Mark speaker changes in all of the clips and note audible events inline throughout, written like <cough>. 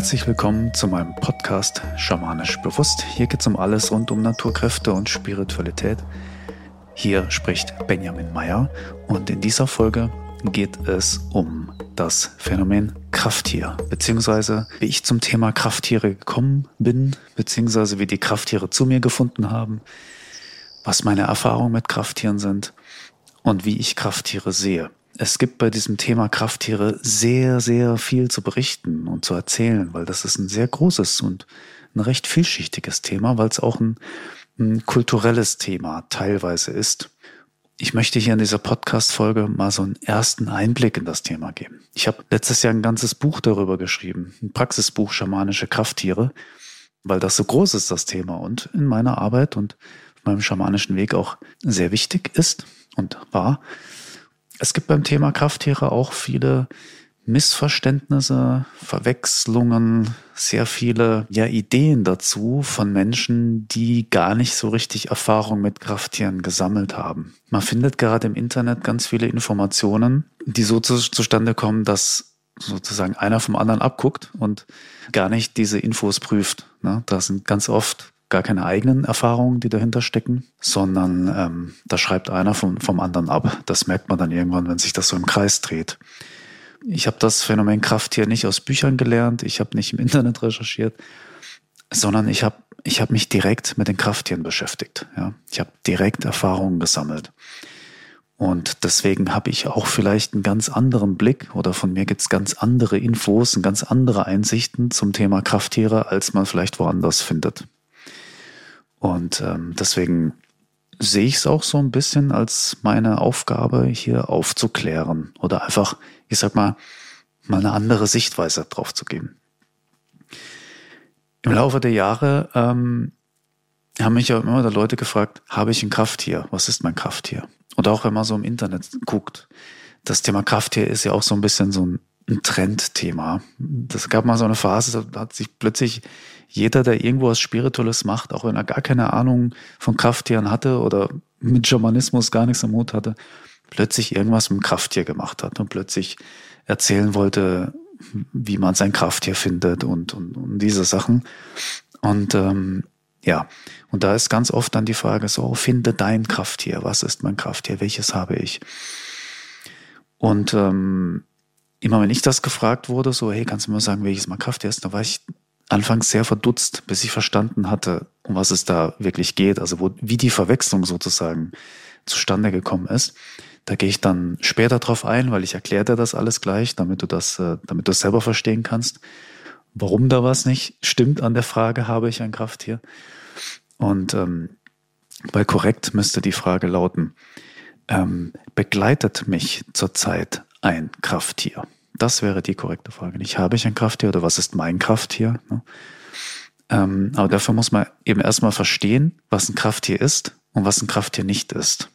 Speaker 1: Herzlich willkommen zu meinem Podcast Schamanisch Bewusst. Hier geht es um alles rund um Naturkräfte und Spiritualität. Hier spricht Benjamin Meyer und in dieser Folge geht es um das Phänomen Krafttier, beziehungsweise wie ich zum Thema Krafttiere gekommen bin, beziehungsweise wie die Krafttiere zu mir gefunden haben, was meine Erfahrungen mit Krafttieren sind und wie ich Krafttiere sehe. Es gibt bei diesem Thema Krafttiere sehr, sehr viel zu berichten und zu erzählen, weil das ist ein sehr großes und ein recht vielschichtiges Thema, weil es auch ein, ein kulturelles Thema teilweise ist. Ich möchte hier in dieser Podcast-Folge mal so einen ersten Einblick in das Thema geben. Ich habe letztes Jahr ein ganzes Buch darüber geschrieben, ein Praxisbuch Schamanische Krafttiere, weil das so groß ist, das Thema, und in meiner Arbeit und meinem schamanischen Weg auch sehr wichtig ist und war. Es gibt beim Thema Krafttiere auch viele Missverständnisse, Verwechslungen, sehr viele ja, Ideen dazu von Menschen, die gar nicht so richtig Erfahrung mit Krafttieren gesammelt haben. Man findet gerade im Internet ganz viele Informationen, die so zu, zustande kommen, dass sozusagen einer vom anderen abguckt und gar nicht diese Infos prüft. Ne? Da sind ganz oft gar keine eigenen Erfahrungen, die dahinter stecken, sondern ähm, da schreibt einer vom, vom anderen ab. Das merkt man dann irgendwann, wenn sich das so im Kreis dreht. Ich habe das Phänomen Krafttier nicht aus Büchern gelernt, ich habe nicht im <laughs> Internet recherchiert, sondern ich habe ich hab mich direkt mit den Krafttieren beschäftigt. Ja? Ich habe direkt Erfahrungen gesammelt. Und deswegen habe ich auch vielleicht einen ganz anderen Blick oder von mir gibt's ganz andere Infos und ganz andere Einsichten zum Thema Krafttiere, als man vielleicht woanders findet. Und ähm, deswegen sehe ich es auch so ein bisschen als meine Aufgabe, hier aufzuklären oder einfach, ich sag mal, mal eine andere Sichtweise drauf zu geben. Im Laufe der Jahre ähm, haben mich ja immer wieder Leute gefragt, habe ich ein Krafttier? Was ist mein Krafttier? Und auch wenn man so im Internet guckt, das Thema Krafttier ist ja auch so ein bisschen so ein, ein Trendthema. Das gab mal so eine Phase, da hat sich plötzlich jeder, der irgendwo was Spirituelles macht, auch wenn er gar keine Ahnung von Krafttieren hatte oder mit Schamanismus gar nichts am Mut hatte, plötzlich irgendwas mit dem Krafttier gemacht hat und plötzlich erzählen wollte, wie man sein Krafttier findet und, und, und diese Sachen. Und ähm, ja, und da ist ganz oft dann die Frage so, finde dein Krafttier, was ist mein Krafttier, welches habe ich? Und ähm, immer wenn ich das gefragt wurde, so, hey, kannst du mir sagen, welches mein Krafttier ist, da war ich anfangs sehr verdutzt, bis ich verstanden hatte, um was es da wirklich geht, also wo, wie die Verwechslung sozusagen zustande gekommen ist. Da gehe ich dann später drauf ein, weil ich erkläre dir das alles gleich, damit du das, äh, damit du es selber verstehen kannst, warum da was nicht stimmt an der Frage, habe ich ein Krafttier? Und ähm, bei korrekt müsste die Frage lauten, ähm, begleitet mich zurzeit ein Krafttier? Das wäre die korrekte Frage. Nicht habe ich ein Krafttier oder was ist mein Krafttier? Ne? Ähm, aber dafür muss man eben erstmal verstehen, was ein Krafttier ist und was ein Krafttier nicht ist.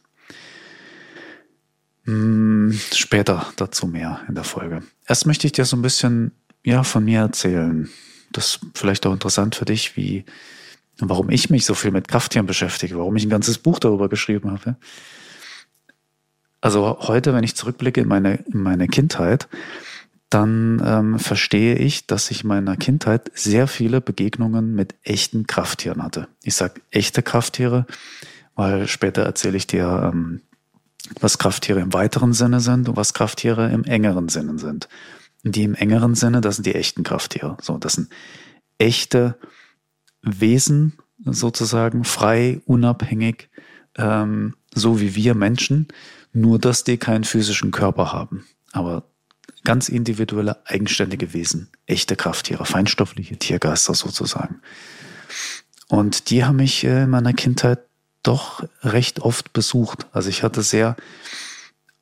Speaker 1: Hm, später dazu mehr in der Folge. Erst möchte ich dir so ein bisschen ja, von mir erzählen. Das ist vielleicht auch interessant für dich, wie, warum ich mich so viel mit Krafttieren beschäftige, warum ich ein ganzes Buch darüber geschrieben habe. Also heute, wenn ich zurückblicke in meine, in meine Kindheit, dann ähm, verstehe ich, dass ich in meiner Kindheit sehr viele Begegnungen mit echten Krafttieren hatte. Ich sage echte Krafttiere, weil später erzähle ich dir, ähm, was Krafttiere im weiteren Sinne sind und was Krafttiere im engeren Sinne sind. Die im engeren Sinne, das sind die echten Krafttiere. So, das sind echte Wesen sozusagen, frei, unabhängig, ähm, so wie wir Menschen, nur dass die keinen physischen Körper haben. Aber ganz individuelle, eigenständige Wesen, echte Krafttiere, feinstoffliche Tiergeister sozusagen. Und die haben mich äh, in meiner Kindheit doch recht oft besucht. Also ich hatte sehr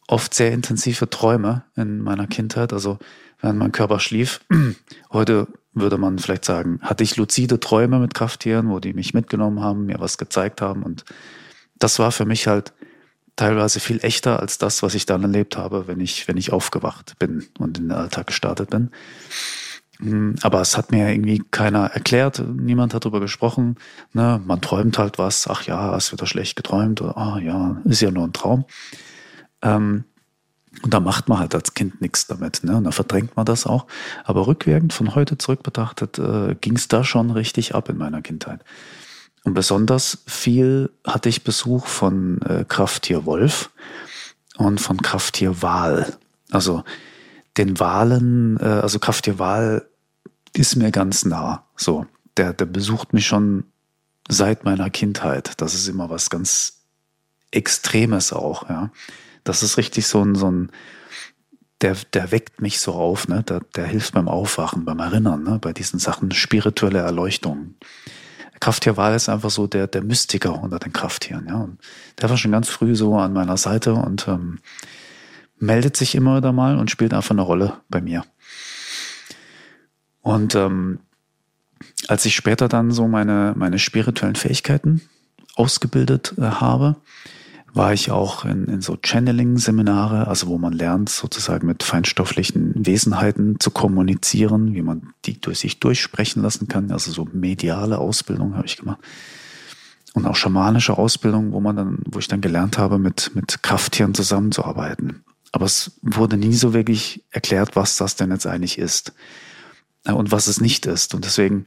Speaker 1: oft sehr intensive Träume in meiner Kindheit. Also während mein Körper schlief. <clears throat> Heute würde man vielleicht sagen, hatte ich luzide Träume mit Krafttieren, wo die mich mitgenommen haben, mir was gezeigt haben. Und das war für mich halt teilweise viel echter als das, was ich dann erlebt habe, wenn ich, wenn ich aufgewacht bin und in den Alltag gestartet bin. Hm, aber es hat mir irgendwie keiner erklärt, niemand hat darüber gesprochen. Ne? Man träumt halt was, ach ja, hast wieder schlecht geträumt, oder ah ja, ist ja nur ein Traum. Ähm, Und da macht man halt als Kind nichts damit, ne? Und da verdrängt man das auch. Aber rückwirkend von heute zurück betrachtet, äh, ging es da schon richtig ab in meiner Kindheit. Und besonders viel hatte ich Besuch von äh, Krafttier Wolf und von Krafttier Wal. Also den Walen, äh, also Krafttier Wal ist mir ganz nah. So, der, der besucht mich schon seit meiner Kindheit. Das ist immer was ganz Extremes auch, ja. Das ist richtig so ein, so ein, der, der weckt mich so auf, ne? Der, der hilft beim Aufwachen, beim Erinnern, ne? Bei diesen Sachen spirituelle Erleuchtung. Krafttierwahl ist einfach so der, der Mystiker unter den Krafttieren, ja. Und der war schon ganz früh so an meiner Seite und ähm, meldet sich immer wieder mal und spielt einfach eine Rolle bei mir. Und ähm, als ich später dann so meine, meine spirituellen Fähigkeiten ausgebildet äh, habe, war ich auch in, in so Channeling-Seminare, also wo man lernt, sozusagen mit feinstofflichen Wesenheiten zu kommunizieren, wie man die durch sich durchsprechen lassen kann. Also so mediale Ausbildung habe ich gemacht. Und auch schamanische Ausbildung, wo man dann, wo ich dann gelernt habe, mit, mit Krafttieren zusammenzuarbeiten. Aber es wurde nie so wirklich erklärt, was das denn jetzt eigentlich ist äh, und was es nicht ist. Und deswegen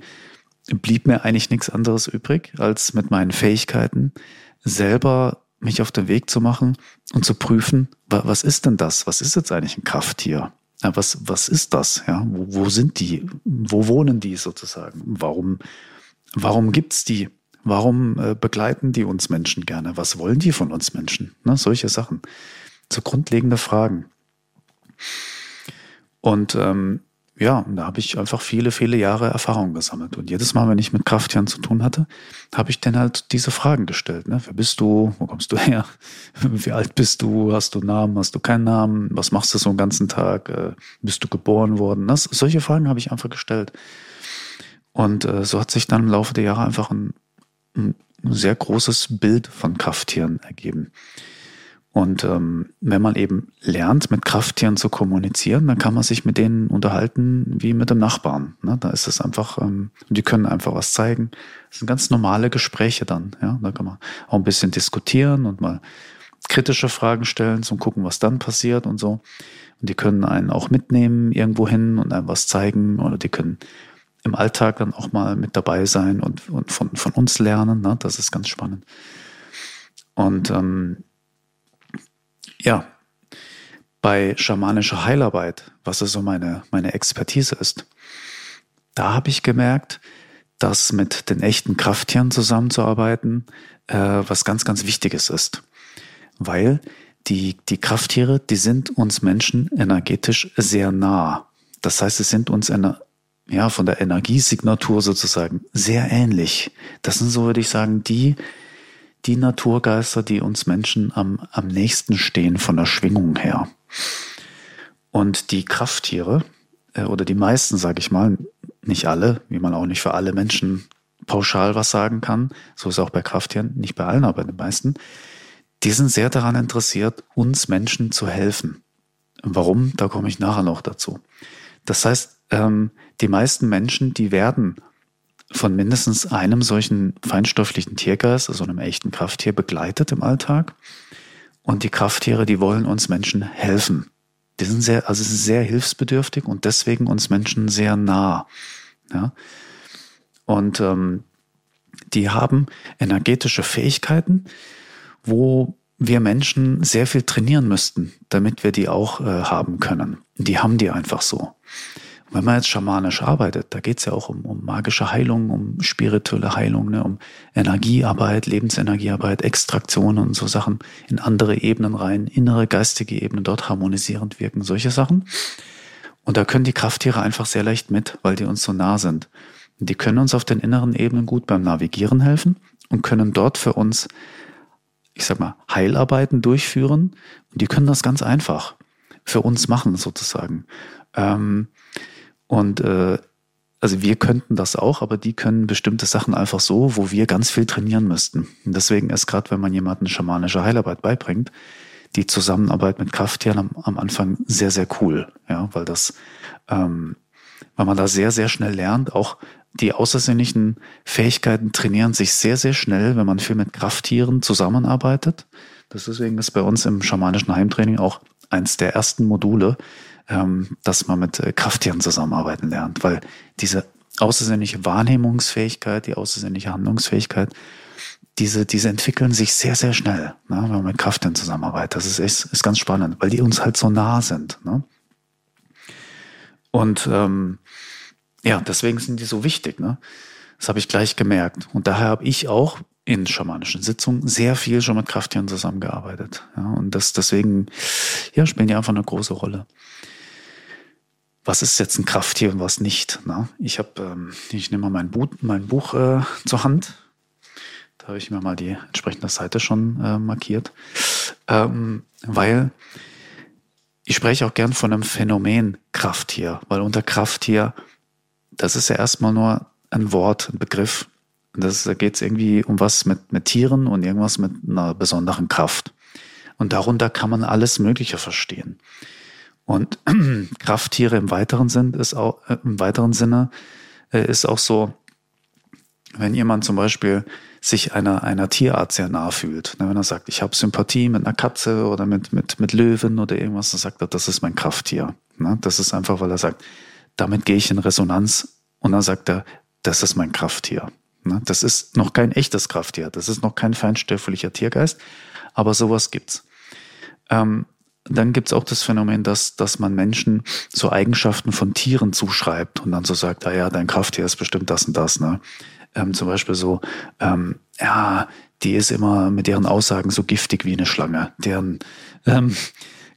Speaker 1: blieb mir eigentlich nichts anderes übrig, als mit meinen Fähigkeiten selber mich auf den Weg zu machen und zu prüfen, was ist denn das? Was ist jetzt eigentlich ein Krafttier? Was, was ist das? Ja, wo, wo sind die? Wo wohnen die sozusagen? Warum, warum gibt's die? Warum äh, begleiten die uns Menschen gerne? Was wollen die von uns Menschen? Ne, solche Sachen. So grundlegende Fragen. Und ähm, ja, da habe ich einfach viele, viele Jahre Erfahrung gesammelt. Und jedes Mal, wenn ich mit Krafttieren zu tun hatte, habe ich dann halt diese Fragen gestellt. Ne? Wer bist du? Wo kommst du her? <laughs> Wie alt bist du? Hast du Namen? Hast du keinen Namen? Was machst du so einen ganzen Tag? Äh, bist du geboren worden? Das, solche Fragen habe ich einfach gestellt. Und äh, so hat sich dann im Laufe der Jahre einfach ein, ein sehr großes Bild von Krafttieren ergeben. Und ähm, wenn man eben lernt, mit Krafttieren zu kommunizieren, dann kann man sich mit denen unterhalten wie mit dem Nachbarn. Ne? Da ist es einfach, ähm, die können einfach was zeigen. Das sind ganz normale Gespräche dann. Ja? Da kann man auch ein bisschen diskutieren und mal kritische Fragen stellen, zum gucken, was dann passiert und so. Und die können einen auch mitnehmen irgendwo hin und einem was zeigen oder die können im Alltag dann auch mal mit dabei sein und, und von, von uns lernen. Ne? Das ist ganz spannend. Und ähm, ja, bei schamanischer Heilarbeit, was also meine, meine Expertise ist, da habe ich gemerkt, dass mit den echten Krafttieren zusammenzuarbeiten äh, was ganz, ganz Wichtiges ist. Weil die, die Krafttiere, die sind uns Menschen energetisch sehr nah. Das heißt, sie sind uns eine, ja, von der Energiesignatur sozusagen sehr ähnlich. Das sind so, würde ich sagen, die, die Naturgeister, die uns Menschen am, am nächsten stehen von der Schwingung her. Und die Krafttiere, äh, oder die meisten, sage ich mal, nicht alle, wie man auch nicht für alle Menschen pauschal was sagen kann, so ist auch bei Krafttieren, nicht bei allen, aber bei den meisten, die sind sehr daran interessiert, uns Menschen zu helfen. Warum? Da komme ich nachher noch dazu. Das heißt, ähm, die meisten Menschen, die werden von mindestens einem solchen feinstofflichen Tiergeist, also einem echten Krafttier, begleitet im Alltag. Und die Krafttiere, die wollen uns Menschen helfen. Die sind sehr, also sehr hilfsbedürftig und deswegen uns Menschen sehr nah. Ja? Und ähm, die haben energetische Fähigkeiten, wo wir Menschen sehr viel trainieren müssten, damit wir die auch äh, haben können. Die haben die einfach so. Wenn man jetzt schamanisch arbeitet, da geht es ja auch um, um magische Heilung, um spirituelle Heilung, ne, um Energiearbeit, Lebensenergiearbeit, Extraktion und so Sachen in andere Ebenen rein, innere geistige Ebenen dort harmonisierend wirken, solche Sachen. Und da können die Krafttiere einfach sehr leicht mit, weil die uns so nah sind. Die können uns auf den inneren Ebenen gut beim Navigieren helfen und können dort für uns, ich sag mal, Heilarbeiten durchführen. Und die können das ganz einfach für uns machen, sozusagen. Ähm, und äh, also wir könnten das auch, aber die können bestimmte Sachen einfach so, wo wir ganz viel trainieren müssten. Und deswegen ist gerade, wenn man jemanden schamanische Heilarbeit beibringt, die Zusammenarbeit mit Krafttieren am, am Anfang sehr, sehr cool. Ja, weil das, ähm, weil man da sehr, sehr schnell lernt, auch die außersinnlichen Fähigkeiten trainieren sich sehr, sehr schnell, wenn man viel mit Krafttieren zusammenarbeitet. Das deswegen ist bei uns im schamanischen Heimtraining auch eins der ersten Module, ähm, dass man mit äh, Krafttieren zusammenarbeiten lernt, weil diese außersinnliche Wahrnehmungsfähigkeit, die außersinnliche Handlungsfähigkeit, diese, diese entwickeln sich sehr, sehr schnell, ne, wenn man mit Krafttieren zusammenarbeitet. Das ist, echt, ist ganz spannend, weil die uns halt so nah sind. Ne? Und ähm, ja, deswegen sind die so wichtig. Ne? Das habe ich gleich gemerkt. Und daher habe ich auch in schamanischen Sitzungen sehr viel schon mit Krafttieren zusammengearbeitet. Ja, und das deswegen ja, spielen die einfach eine große Rolle. Was ist jetzt ein Krafttier und was nicht? Ne? Ich habe, ähm, ich nehme mal mein Buch, mein Buch äh, zur Hand. Da habe ich mir mal die entsprechende Seite schon äh, markiert, ähm, weil ich spreche auch gern von einem Phänomen Krafttier, weil unter Krafttier, das ist ja erstmal nur ein Wort, ein Begriff. Das, da geht es irgendwie um was mit, mit Tieren und irgendwas mit einer besonderen Kraft. Und darunter kann man alles Mögliche verstehen. Und <clears throat> Krafttiere im weiteren Sinn ist auch, äh, im weiteren Sinne äh, ist auch so, wenn jemand zum Beispiel sich einer, einer Tierart sehr nah fühlt, ne, wenn er sagt, ich habe Sympathie mit einer Katze oder mit, mit, mit Löwen oder irgendwas, dann sagt er, das ist mein Krafttier. Ne? Das ist einfach, weil er sagt, damit gehe ich in Resonanz und dann sagt er, das ist mein Krafttier. Ne? Das ist noch kein echtes Krafttier, das ist noch kein feinstofflicher Tiergeist, aber sowas gibt's. Ähm, dann gibt's auch das Phänomen, dass, dass man Menschen so Eigenschaften von Tieren zuschreibt und dann so sagt, ah ja, dein Krafttier ist bestimmt das und das. Ne? Ähm, zum Beispiel so, ähm, ja, die ist immer mit deren Aussagen so giftig wie eine Schlange. Deren ähm,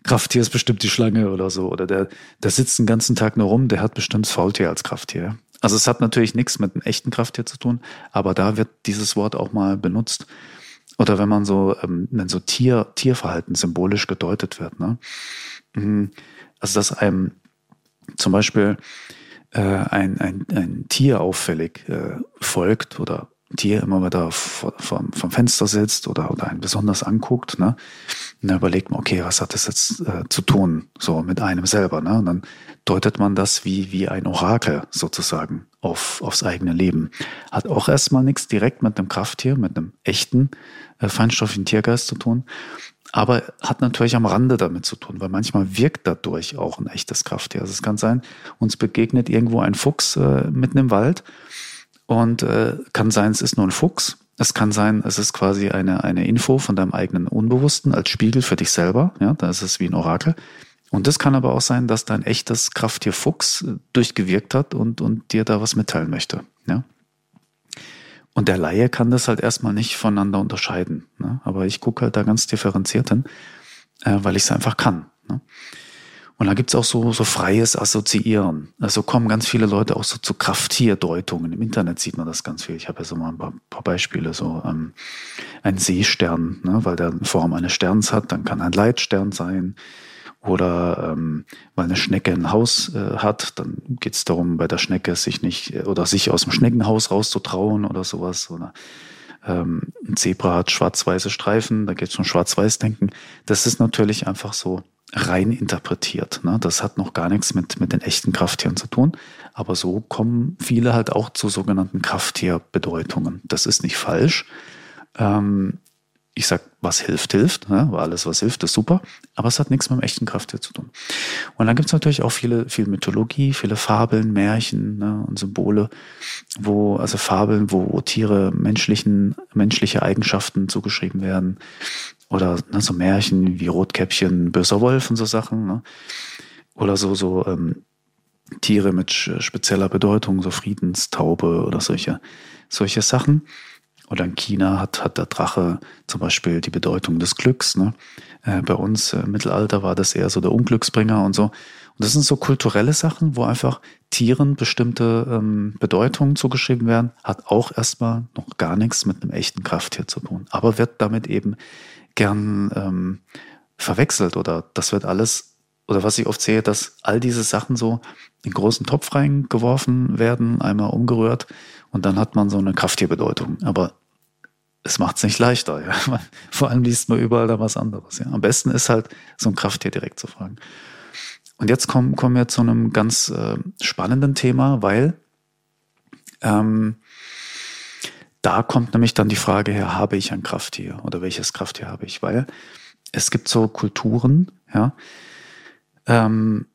Speaker 1: Krafttier ist bestimmt die Schlange oder so. Oder der, der sitzt den ganzen Tag nur rum, der hat bestimmt das Faultier als Krafttier. Also es hat natürlich nichts mit einem echten Krafttier zu tun, aber da wird dieses Wort auch mal benutzt. Oder wenn man so, ähm, wenn so Tier, Tierverhalten symbolisch gedeutet wird. Ne? Mhm. Also dass einem zum Beispiel äh, ein, ein, ein Tier auffällig äh, folgt oder Tier immer wieder vom, vom Fenster sitzt oder, oder einen besonders anguckt, ne? Und dann überlegt man, okay, was hat das jetzt äh, zu tun, so mit einem selber, ne? Und dann deutet man das wie, wie ein Orakel sozusagen auf, aufs eigene Leben. Hat auch erstmal nichts direkt mit einem Krafttier, mit einem echten, äh, feinstoffigen Tiergeist zu tun, aber hat natürlich am Rande damit zu tun, weil manchmal wirkt dadurch auch ein echtes Krafttier. Also es kann sein, uns begegnet irgendwo ein Fuchs äh, mitten im Wald und äh, kann sein, es ist nur ein Fuchs. Es kann sein, es ist quasi eine, eine Info von deinem eigenen Unbewussten als Spiegel für dich selber. Ja, da ist es wie ein Orakel. Und das kann aber auch sein, dass dein echtes Krafttier Fuchs äh, durchgewirkt hat und, und dir da was mitteilen möchte. Ja. Und der Laie kann das halt erstmal nicht voneinander unterscheiden. Ne? Aber ich gucke halt da ganz differenziert hin, äh, weil ich es einfach kann. Ne? Und da gibt's auch so, so freies Assoziieren. Also kommen ganz viele Leute auch so zu Krafttierdeutungen. Im Internet sieht man das ganz viel. Ich habe ja so mal ein paar, paar Beispiele. So ähm, ein Seestern, ne, weil der Form eines Sterns hat, dann kann ein Leitstern sein. Oder ähm, weil eine Schnecke ein Haus äh, hat, dann geht's darum, bei der Schnecke sich nicht äh, oder sich aus dem Schneckenhaus rauszutrauen oder sowas. Oder ähm, ein Zebra hat schwarz-weiße Streifen, da geht's um Schwarz-Weiß-Denken. Das ist natürlich einfach so rein interpretiert. Ne? Das hat noch gar nichts mit, mit den echten Krafttieren zu tun. Aber so kommen viele halt auch zu sogenannten Krafttierbedeutungen. Das ist nicht falsch. Ähm, ich sag, was hilft, hilft. Ne? Aber alles, was hilft, ist super. Aber es hat nichts mit dem echten Krafttier zu tun. Und dann gibt es natürlich auch viele, viel Mythologie, viele Fabeln, Märchen ne? und Symbole, wo, also Fabeln, wo Tiere menschlichen, menschliche Eigenschaften zugeschrieben werden oder ne, so Märchen wie Rotkäppchen, böser Wolf und so Sachen. Ne? Oder so, so ähm, Tiere mit spezieller Bedeutung, so Friedenstaube oder solche, solche Sachen. Oder in China hat, hat der Drache zum Beispiel die Bedeutung des Glücks. Ne? Äh, bei uns äh, im Mittelalter war das eher so der Unglücksbringer und so. Und das sind so kulturelle Sachen, wo einfach Tieren bestimmte ähm, Bedeutungen zugeschrieben werden, hat auch erstmal noch gar nichts mit einem echten Krafttier zu tun, aber wird damit eben gern ähm, verwechselt oder das wird alles, oder was ich oft sehe, dass all diese Sachen so in großen Topf reingeworfen werden, einmal umgerührt und dann hat man so eine Krafttierbedeutung. Aber es macht es nicht leichter. Ja. <laughs> Vor allem liest man überall da was anderes. Ja. Am besten ist halt, so ein Krafttier direkt zu fragen. Und jetzt kommen, kommen wir zu einem ganz äh, spannenden Thema, weil ähm, da kommt nämlich dann die Frage her, habe ich ein Krafttier oder welches Krafttier habe ich? Weil es gibt so Kulturen, ja, ähm,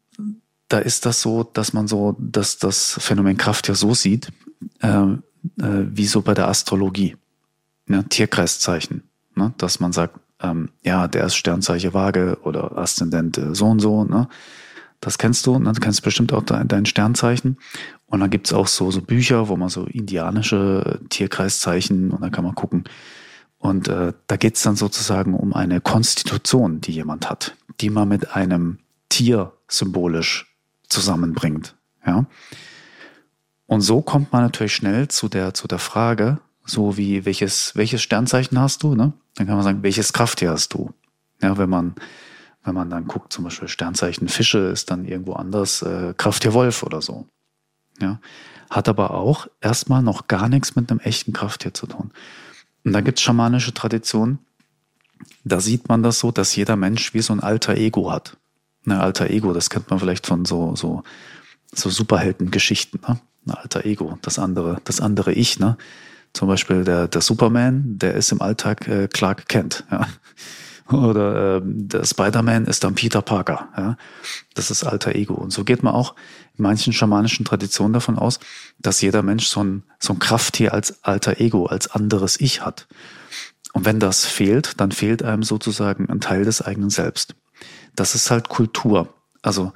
Speaker 1: da ist das so, dass man so, dass das Phänomen Kraft ja so sieht, äh, äh, wie so bei der Astrologie, ne? Tierkreiszeichen, ne? dass man sagt, ähm, ja, der ist Sternzeichen Waage oder Aszendent äh, so und so, ne? Das kennst du, ne? du kennst bestimmt auch dein, dein Sternzeichen. Und dann gibt's auch so, so Bücher, wo man so indianische Tierkreiszeichen und dann kann man gucken. Und äh, da geht's dann sozusagen um eine Konstitution, die jemand hat, die man mit einem Tier symbolisch zusammenbringt. Ja. Und so kommt man natürlich schnell zu der, zu der Frage, so wie welches, welches Sternzeichen hast du, ne? Dann kann man sagen, welches Krafttier hast du? Ja, wenn man, wenn man dann guckt, zum Beispiel Sternzeichen Fische ist dann irgendwo anders äh, Krafttier Wolf oder so. Ja. Hat aber auch erstmal noch gar nichts mit einem echten Krafttier zu tun. Und da gibt's schamanische Traditionen, da sieht man das so, dass jeder Mensch wie so ein alter Ego hat. Ein alter Ego, das kennt man vielleicht von so, so, so Superheldengeschichten, ne? Ein alter Ego, das andere, das andere Ich, ne? Zum Beispiel der, der Superman, der ist im Alltag äh, Clark Kent, ja. <laughs> Oder äh, der Spider-Man ist dann Peter Parker, ja. Das ist alter Ego. Und so geht man auch in manchen schamanischen Traditionen davon aus, dass jeder Mensch so ein, so ein Krafttier als alter Ego, als anderes Ich hat. Und wenn das fehlt, dann fehlt einem sozusagen ein Teil des eigenen Selbst. Das ist halt Kultur. Also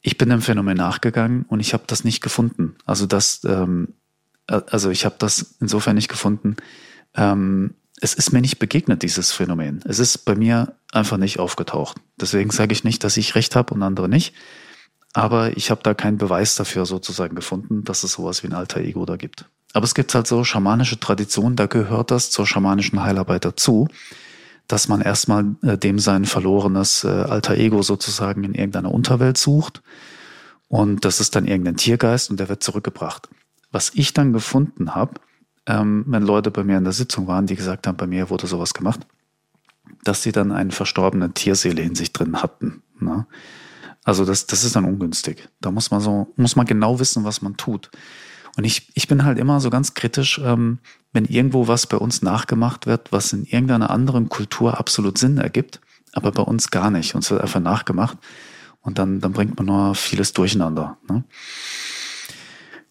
Speaker 1: ich bin dem Phänomen nachgegangen und ich habe das nicht gefunden. Also das, ähm, äh, also ich habe das insofern nicht gefunden. Ähm, es ist mir nicht begegnet, dieses Phänomen. Es ist bei mir einfach nicht aufgetaucht. Deswegen sage ich nicht, dass ich recht habe und andere nicht. Aber ich habe da keinen Beweis dafür sozusagen gefunden, dass es sowas wie ein alter Ego da gibt. Aber es gibt halt so schamanische Traditionen, da gehört das zur schamanischen Heilarbeit dazu dass man erstmal äh, dem sein verlorenes äh, alter Ego sozusagen in irgendeiner Unterwelt sucht. Und das ist dann irgendein Tiergeist und der wird zurückgebracht. Was ich dann gefunden habe, ähm, wenn Leute bei mir in der Sitzung waren, die gesagt haben, bei mir wurde sowas gemacht, dass sie dann eine verstorbene Tierseele in sich drin hatten. Ne? Also das, das ist dann ungünstig. Da muss man so, muss man genau wissen, was man tut. Und ich, ich bin halt immer so ganz kritisch, ähm, wenn irgendwo was bei uns nachgemacht wird, was in irgendeiner anderen Kultur absolut Sinn ergibt, aber bei uns gar nicht. Uns wird einfach nachgemacht und dann, dann bringt man nur vieles durcheinander. Ne?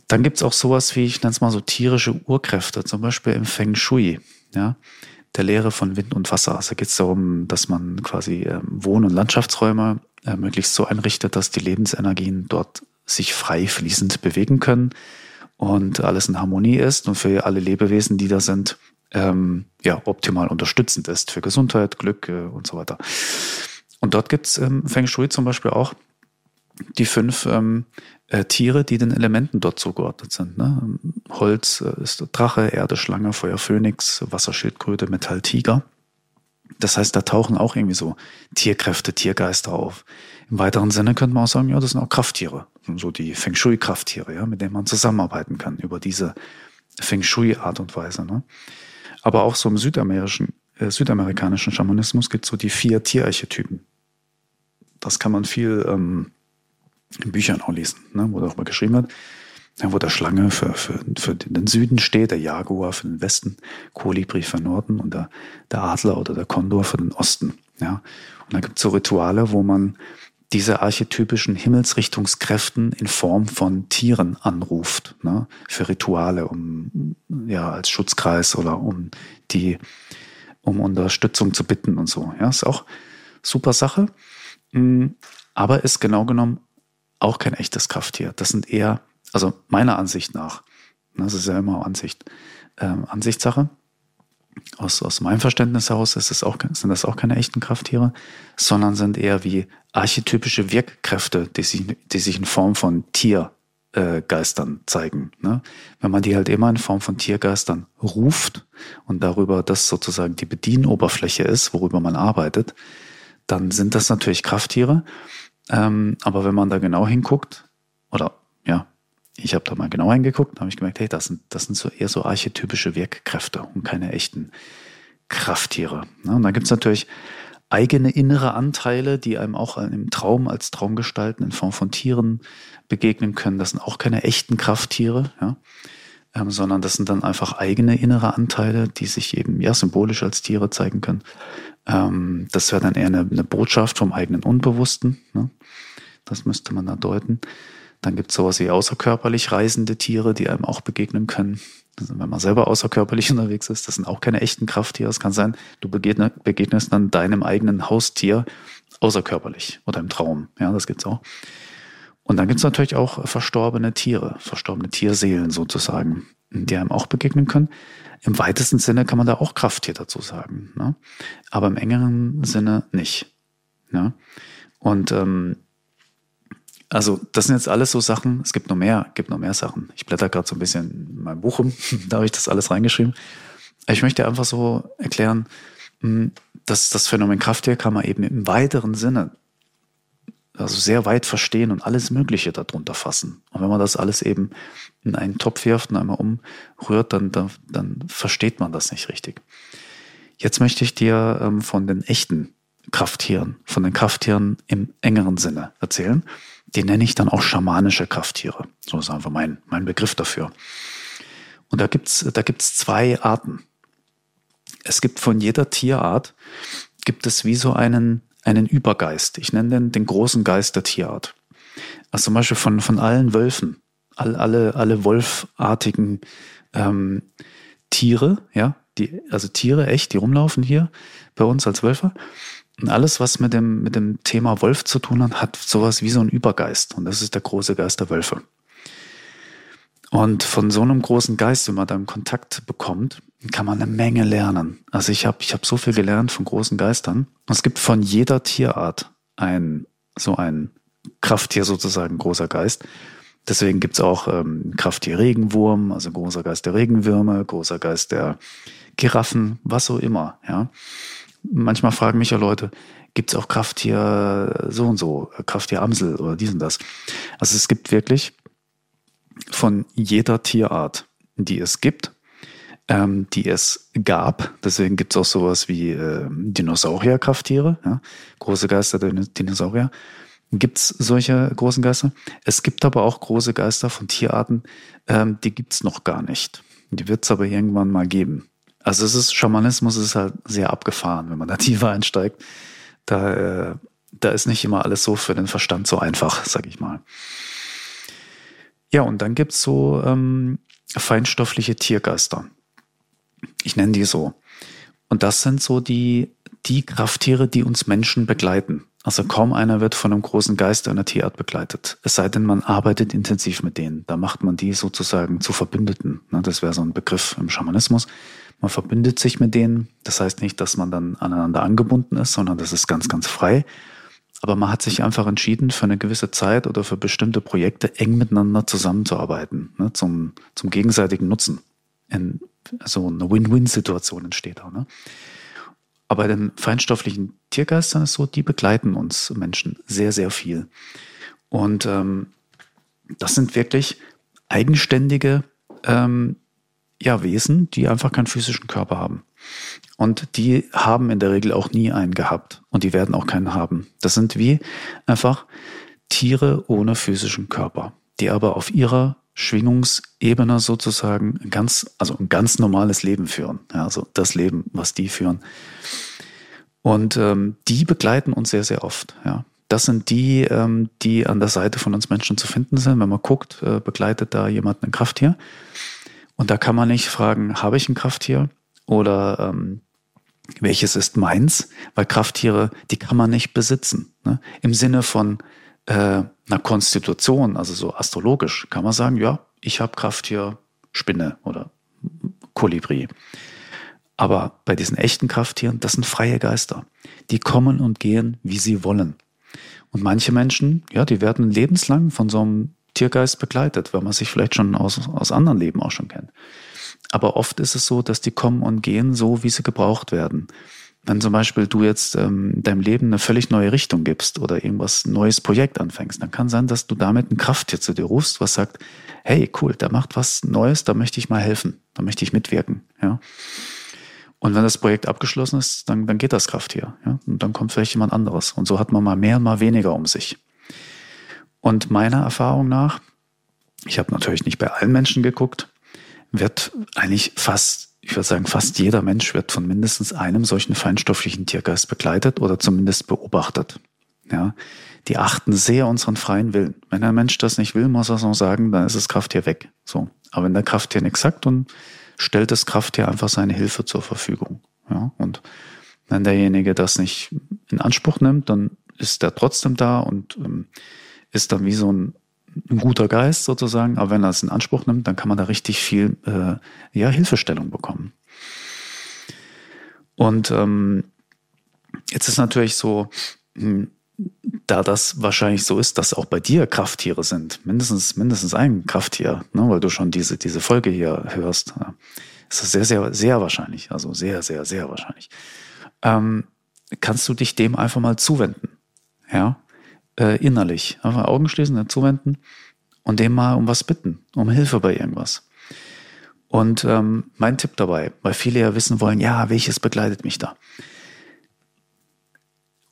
Speaker 1: Dann gibt's auch sowas wie, ich nenne es mal so tierische Urkräfte, zum Beispiel im Feng Shui, ja, der Lehre von Wind und Wasser. Also geht es darum, dass man quasi ähm, Wohn- und Landschaftsräume äh, möglichst so einrichtet, dass die Lebensenergien dort sich frei fließend bewegen können und alles in Harmonie ist und für alle Lebewesen, die da sind, ähm, ja, optimal unterstützend ist für Gesundheit, Glück äh, und so weiter. Und dort gibt's ähm, Feng Shui zum Beispiel auch die fünf ähm, äh, Tiere, die den Elementen dort zugeordnet sind. Ne? Holz äh, ist Drache, Erde, Schlange, Feuer, Phönix, Wasserschildkröte, Metall, Tiger. Das heißt, da tauchen auch irgendwie so Tierkräfte, Tiergeister auf. Im weiteren Sinne könnte man auch sagen, ja, das sind auch Krafttiere, so die Feng Shui-Krafttiere, ja, mit denen man zusammenarbeiten kann über diese Feng Shui-Art und Weise. Ne? Aber auch so im südamerikanischen, äh, südamerikanischen Schamanismus gibt es so die vier Tierarchetypen. Das kann man viel ähm, in Büchern auch lesen, ne, wo darüber geschrieben wird. Ja, wo der Schlange für, für, für den Süden steht, der Jaguar für den Westen, Kolibri für den Norden und der, der Adler oder der Kondor für den Osten. Ja. Und da gibt es so Rituale, wo man diese archetypischen Himmelsrichtungskräften in Form von Tieren anruft, ne, für Rituale, um ja als Schutzkreis oder um die, um Unterstützung zu bitten und so. Ja, ist auch super Sache, mm, aber ist genau genommen auch kein echtes Krafttier. Das sind eher, also meiner Ansicht nach, ne, das ist ja immer Ansicht, äh, Ansichtssache, aus, aus meinem Verständnis heraus ist es auch, sind das auch keine echten Krafttiere, sondern sind eher wie archetypische Wirkkräfte, die sich, die sich in Form von Tiergeistern äh, zeigen. Ne? Wenn man die halt immer in Form von Tiergeistern ruft und darüber das sozusagen die Bedienoberfläche ist, worüber man arbeitet, dann sind das natürlich Krafttiere. Ähm, aber wenn man da genau hinguckt, oder ja, ich habe da mal genau hingeguckt, habe ich gemerkt, hey, das sind, das sind so eher so archetypische Wirkkräfte und keine echten Krafttiere. Ne? Und dann gibt's natürlich eigene innere Anteile, die einem auch im Traum als Traumgestalten in Form von Tieren begegnen können. Das sind auch keine echten Krafttiere. Ja? Ähm, sondern das sind dann einfach eigene innere Anteile, die sich eben ja symbolisch als Tiere zeigen können. Ähm, das wäre dann eher eine, eine, Botschaft vom eigenen Unbewussten. Ne? Das müsste man da deuten. Dann gibt es sowas wie außerkörperlich reisende Tiere, die einem auch begegnen können. Also wenn man selber außerkörperlich <laughs> unterwegs ist, das sind auch keine echten Krafttiere. Es kann sein, du begegne, begegnest dann deinem eigenen Haustier außerkörperlich oder im Traum. Ja, das gibt's auch. Und dann gibt's natürlich auch verstorbene Tiere, verstorbene Tierseelen sozusagen, die einem auch begegnen können. Im weitesten Sinne kann man da auch Krafttier dazu sagen, ne? aber im engeren Sinne nicht. Ne? Und ähm, also das sind jetzt alles so Sachen, es gibt noch mehr, gibt noch mehr Sachen. Ich blätter gerade so ein bisschen in meinem Buch rum, <laughs> da habe ich das alles reingeschrieben. Ich möchte einfach so erklären, hm, dass das Phänomen Krafttier kann man eben im weiteren Sinne, also sehr weit verstehen und alles Mögliche darunter fassen. Und wenn man das alles eben in einen Topf wirft und einmal umrührt, dann, dann, dann versteht man das nicht richtig. Jetzt möchte ich dir ähm, von den echten Krafttieren, von den Krafttieren im engeren Sinne erzählen. Die nenne ich dann auch schamanische Krafttiere. So ist einfach mein, mein Begriff dafür. Und da gibt's da gibt's zwei Arten. Es gibt von jeder Tierart, gibt es wie so einen, einen Übergeist. Ich nenne den den großen Geist der Tierart. Also zum Beispiel von, von allen Wölfen, all, alle, alle wolfartigen ähm, Tiere, ja, die, also Tiere echt, die rumlaufen hier bei uns als Wölfe, und alles, was mit dem, mit dem Thema Wolf zu tun hat, hat sowas wie so ein Übergeist. Und das ist der große Geist der Wölfe. Und von so einem großen Geist, wenn man da einen Kontakt bekommt, kann man eine Menge lernen. Also ich habe ich hab so viel gelernt von großen Geistern. Es gibt von jeder Tierart ein, so ein Krafttier sozusagen, großer Geist. Deswegen gibt's auch ähm, Krafttier Regenwurm, also großer Geist der Regenwürme, großer Geist der Giraffen, was so immer, ja manchmal fragen mich ja Leute, gibt es auch Krafttier so und so, Krafttier Amsel oder dies und das. Also es gibt wirklich von jeder Tierart, die es gibt, ähm, die es gab. Deswegen gibt es auch sowas wie äh, Dinosaurier-Krafttiere, ja? große Geister der Dinosaurier. Gibt es solche großen Geister? Es gibt aber auch große Geister von Tierarten, ähm, die gibt es noch gar nicht. Die wird es aber irgendwann mal geben. Also es ist, Schamanismus ist halt sehr abgefahren, wenn man da <laughs> tiefer einsteigt. Da, äh, da ist nicht immer alles so für den Verstand so einfach, sag ich mal. Ja, und dann gibt's so ähm, feinstoffliche Tiergeister. Ich nenne die so. Und das sind so die, die Krafttiere, die uns Menschen begleiten. Also kaum einer wird von einem großen Geist einer Tierart begleitet. Es sei denn, man arbeitet intensiv mit denen. Da macht man die sozusagen zu Verbündeten. Ne, das wäre so ein Begriff im Schamanismus. Man verbündet sich mit denen. Das heißt nicht, dass man dann aneinander angebunden ist, sondern das ist ganz, ganz frei. Aber man hat sich einfach entschieden, für eine gewisse Zeit oder für bestimmte Projekte eng miteinander zusammenzuarbeiten, ne, zum, zum gegenseitigen Nutzen. In, so eine Win-Win-Situation entsteht da. Ne? Aber bei den feinstofflichen Tiergeistern ist so, die begleiten uns Menschen sehr, sehr viel. Und ähm, das sind wirklich eigenständige ähm, ja, Wesen, die einfach keinen physischen Körper haben. Und die haben in der Regel auch nie einen gehabt. Und die werden auch keinen haben. Das sind wie einfach Tiere ohne physischen Körper, die aber auf ihrer Schwingungsebene sozusagen ganz, also ein ganz normales Leben führen. Ja, also das Leben, was die führen. Und ähm, die begleiten uns sehr, sehr oft. Ja. Das sind die, ähm, die an der Seite von uns Menschen zu finden sind. Wenn man guckt, äh, begleitet da jemand ein Krafttier. Und da kann man nicht fragen, habe ich ein Krafttier oder ähm, welches ist meins? Weil Krafttiere, die kann man nicht besitzen. Ne? Im Sinne von äh, einer Konstitution, also so astrologisch, kann man sagen, ja, ich habe Krafttier Spinne oder Kolibri. Aber bei diesen echten Krafttieren, das sind freie Geister. Die kommen und gehen, wie sie wollen. Und manche Menschen, ja, die werden lebenslang von so einem Tiergeist begleitet, weil man sich vielleicht schon aus, aus anderen Leben auch schon kennt. Aber oft ist es so, dass die kommen und gehen, so wie sie gebraucht werden. Wenn zum Beispiel du jetzt ähm, deinem Leben eine völlig neue Richtung gibst oder irgendwas neues Projekt anfängst, dann kann sein, dass du damit ein Krafttier zu dir rufst, was sagt, hey, cool, da macht was Neues, da möchte ich mal helfen, da möchte ich mitwirken, ja. Und wenn das Projekt abgeschlossen ist, dann, dann geht das Krafttier, ja. Und dann kommt vielleicht jemand anderes. Und so hat man mal mehr und mal weniger um sich. Und meiner Erfahrung nach, ich habe natürlich nicht bei allen Menschen geguckt, wird eigentlich fast, ich würde sagen, fast jeder Mensch wird von mindestens einem solchen feinstofflichen Tiergeist begleitet oder zumindest beobachtet. Ja, die achten sehr unseren freien Willen. Wenn ein Mensch das nicht will, muss er so sagen, dann ist das Krafttier weg. So. Aber wenn der Krafttier nichts sagt, dann stellt das Krafttier einfach seine Hilfe zur Verfügung. Ja, und wenn derjenige das nicht in Anspruch nimmt, dann ist er trotzdem da und ähm, ist dann wie so ein, ein, guter Geist sozusagen. Aber wenn er es in Anspruch nimmt, dann kann man da richtig viel äh, ja, Hilfestellung bekommen. Und ähm, jetzt ist natürlich so, hm, da das wahrscheinlich so ist, dass auch bei dir Krafttiere sind, mindestens, mindestens ein Krafttier, ne, weil du schon diese, diese Folge hier hörst, ist das sehr, sehr, sehr wahrscheinlich, also sehr, sehr, sehr wahrscheinlich. Ähm, kannst du dich dem einfach mal zuwenden, ja, äh, innerlich, einfach Augen schließen, zuwenden und dem mal um was bitten, um Hilfe bei irgendwas. Und ähm, mein Tipp dabei, weil viele ja wissen wollen, ja, welches begleitet mich da?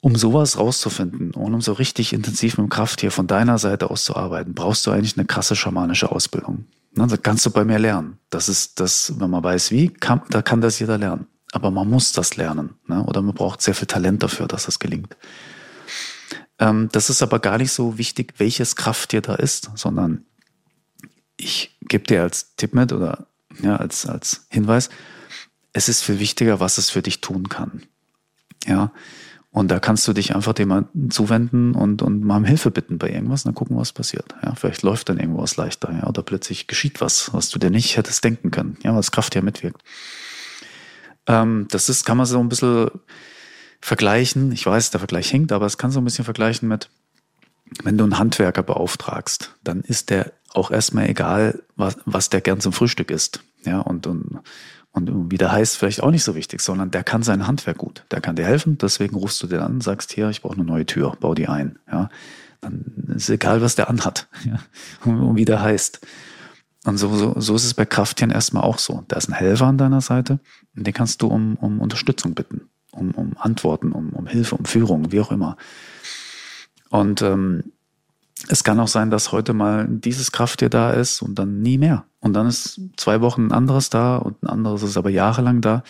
Speaker 1: Um sowas rauszufinden und um so richtig intensiv mit dem Krafttier von deiner Seite aus zu arbeiten, brauchst du eigentlich eine krasse schamanische Ausbildung. Ne, das kannst du bei mir lernen. Das ist das, wenn man weiß wie, kann, da kann das jeder lernen. Aber man muss das lernen. Ne? Oder man braucht sehr viel Talent dafür, dass das gelingt. Ähm, das ist aber gar nicht so wichtig, welches Krafttier da ist, sondern ich gebe dir als Tipp mit oder ja, als, als Hinweis, es ist viel wichtiger, was es für dich tun kann. Ja, und da kannst du dich einfach dem mal zuwenden und, und mal um Hilfe bitten bei irgendwas und dann gucken, was passiert. Ja, vielleicht läuft dann irgendwas leichter, ja, oder plötzlich geschieht was, was du dir nicht hättest denken können, ja, weil Kraft ja mitwirkt. Ähm, das ist, kann man so ein bisschen vergleichen. Ich weiß, der Vergleich hinkt, aber es kann so ein bisschen vergleichen mit, wenn du einen Handwerker beauftragst, dann ist der auch erstmal egal, was, was der gern zum Frühstück isst. Ja, und, und, und wie der heißt, vielleicht auch nicht so wichtig, sondern der kann sein Handwerk gut. Der kann dir helfen, deswegen rufst du den an, sagst hier, ich brauche eine neue Tür, bau die ein. Ja, dann ist egal, was der anhat <laughs> ja, und wie der heißt. Und so, so, so ist es bei Krafttieren erstmal auch so. Da ist ein Helfer an deiner Seite und den kannst du um, um Unterstützung bitten, um, um Antworten, um, um Hilfe, um Führung, wie auch immer. Und ähm, es kann auch sein, dass heute mal dieses Krafttier da ist und dann nie mehr. Und dann ist zwei Wochen ein anderes da und ein anderes ist aber jahrelang da.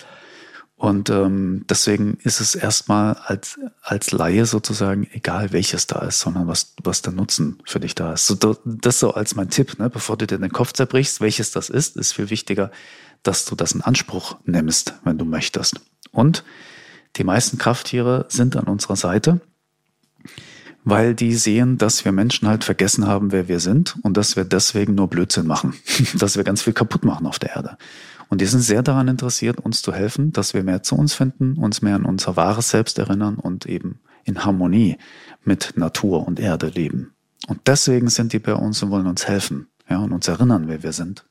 Speaker 1: Und ähm, deswegen ist es erstmal als, als Laie sozusagen egal, welches da ist, sondern was, was der Nutzen für dich da ist. So, das so als mein Tipp, ne? bevor du dir den Kopf zerbrichst, welches das ist, ist viel wichtiger, dass du das in Anspruch nimmst, wenn du möchtest. Und die meisten Krafttiere sind an unserer Seite weil die sehen, dass wir Menschen halt vergessen haben, wer wir sind und dass wir deswegen nur Blödsinn machen, <laughs> dass wir ganz viel kaputt machen auf der Erde. Und die sind sehr daran interessiert, uns zu helfen, dass wir mehr zu uns finden, uns mehr an unser wahres Selbst erinnern und eben in Harmonie mit Natur und Erde leben. Und deswegen sind die bei uns und wollen uns helfen, ja, und uns erinnern, wer wir sind.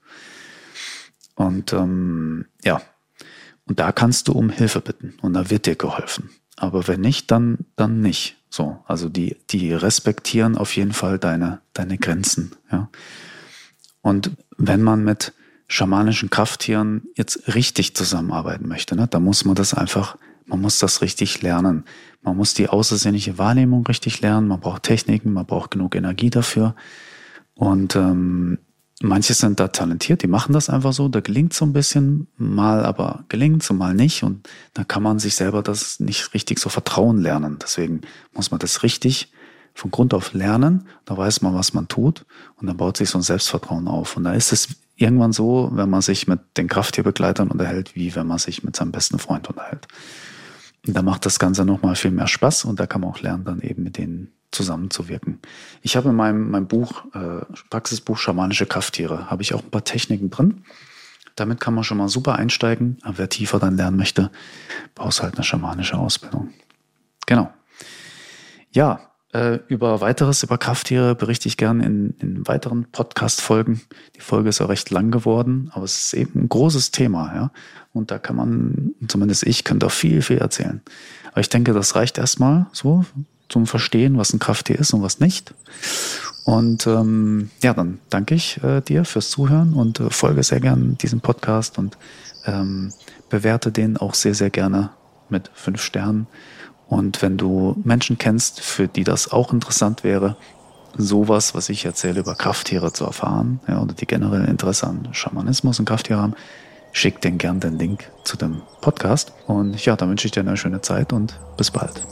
Speaker 1: Und ähm, ja, und da kannst du um Hilfe bitten und da wird dir geholfen. Aber wenn nicht, dann, dann nicht. So, also die, die respektieren auf jeden Fall deine, deine Grenzen, ja. Und wenn man mit schamanischen Krafttieren jetzt richtig zusammenarbeiten möchte, ne, dann muss man das einfach, man muss das richtig lernen. Man muss die außersinnliche Wahrnehmung richtig lernen, man braucht Techniken, man braucht genug Energie dafür. Und ähm, Manche sind da talentiert, die machen das einfach so, da gelingt so ein bisschen, mal aber gelingt so mal nicht und da kann man sich selber das nicht richtig so vertrauen lernen. Deswegen muss man das richtig von Grund auf lernen, da weiß man, was man tut und dann baut sich so ein Selbstvertrauen auf. Und da ist es irgendwann so, wenn man sich mit den Krafttierbegleitern unterhält, wie wenn man sich mit seinem besten Freund unterhält. Und da macht das Ganze nochmal viel mehr Spaß und da kann man auch lernen, dann eben mit denen zusammenzuwirken. Ich habe in meinem, meinem Buch, äh, Praxisbuch Schamanische Krafttiere, habe ich auch ein paar Techniken drin. Damit kann man schon mal super einsteigen. Aber wer tiefer dann lernen möchte, braucht halt eine schamanische Ausbildung. Genau. Ja, äh, über weiteres, über Krafttiere berichte ich gern in, in weiteren Podcast-Folgen. Die Folge ist ja recht lang geworden, aber es ist eben ein großes Thema, ja. Und da kann man, zumindest ich, kann da viel, viel erzählen. Aber ich denke, das reicht erstmal so zum Verstehen, was ein Krafttier ist und was nicht. Und ähm, ja, dann danke ich äh, dir fürs Zuhören und äh, folge sehr gern diesem Podcast und ähm, bewerte den auch sehr, sehr gerne mit fünf Sternen. Und wenn du Menschen kennst, für die das auch interessant wäre, sowas, was ich erzähle, über Krafttiere zu erfahren ja, oder die generell Interesse an Schamanismus und Krafttiere haben, schick den gern den Link zu dem Podcast. Und ja, dann wünsche ich dir eine schöne Zeit und bis bald.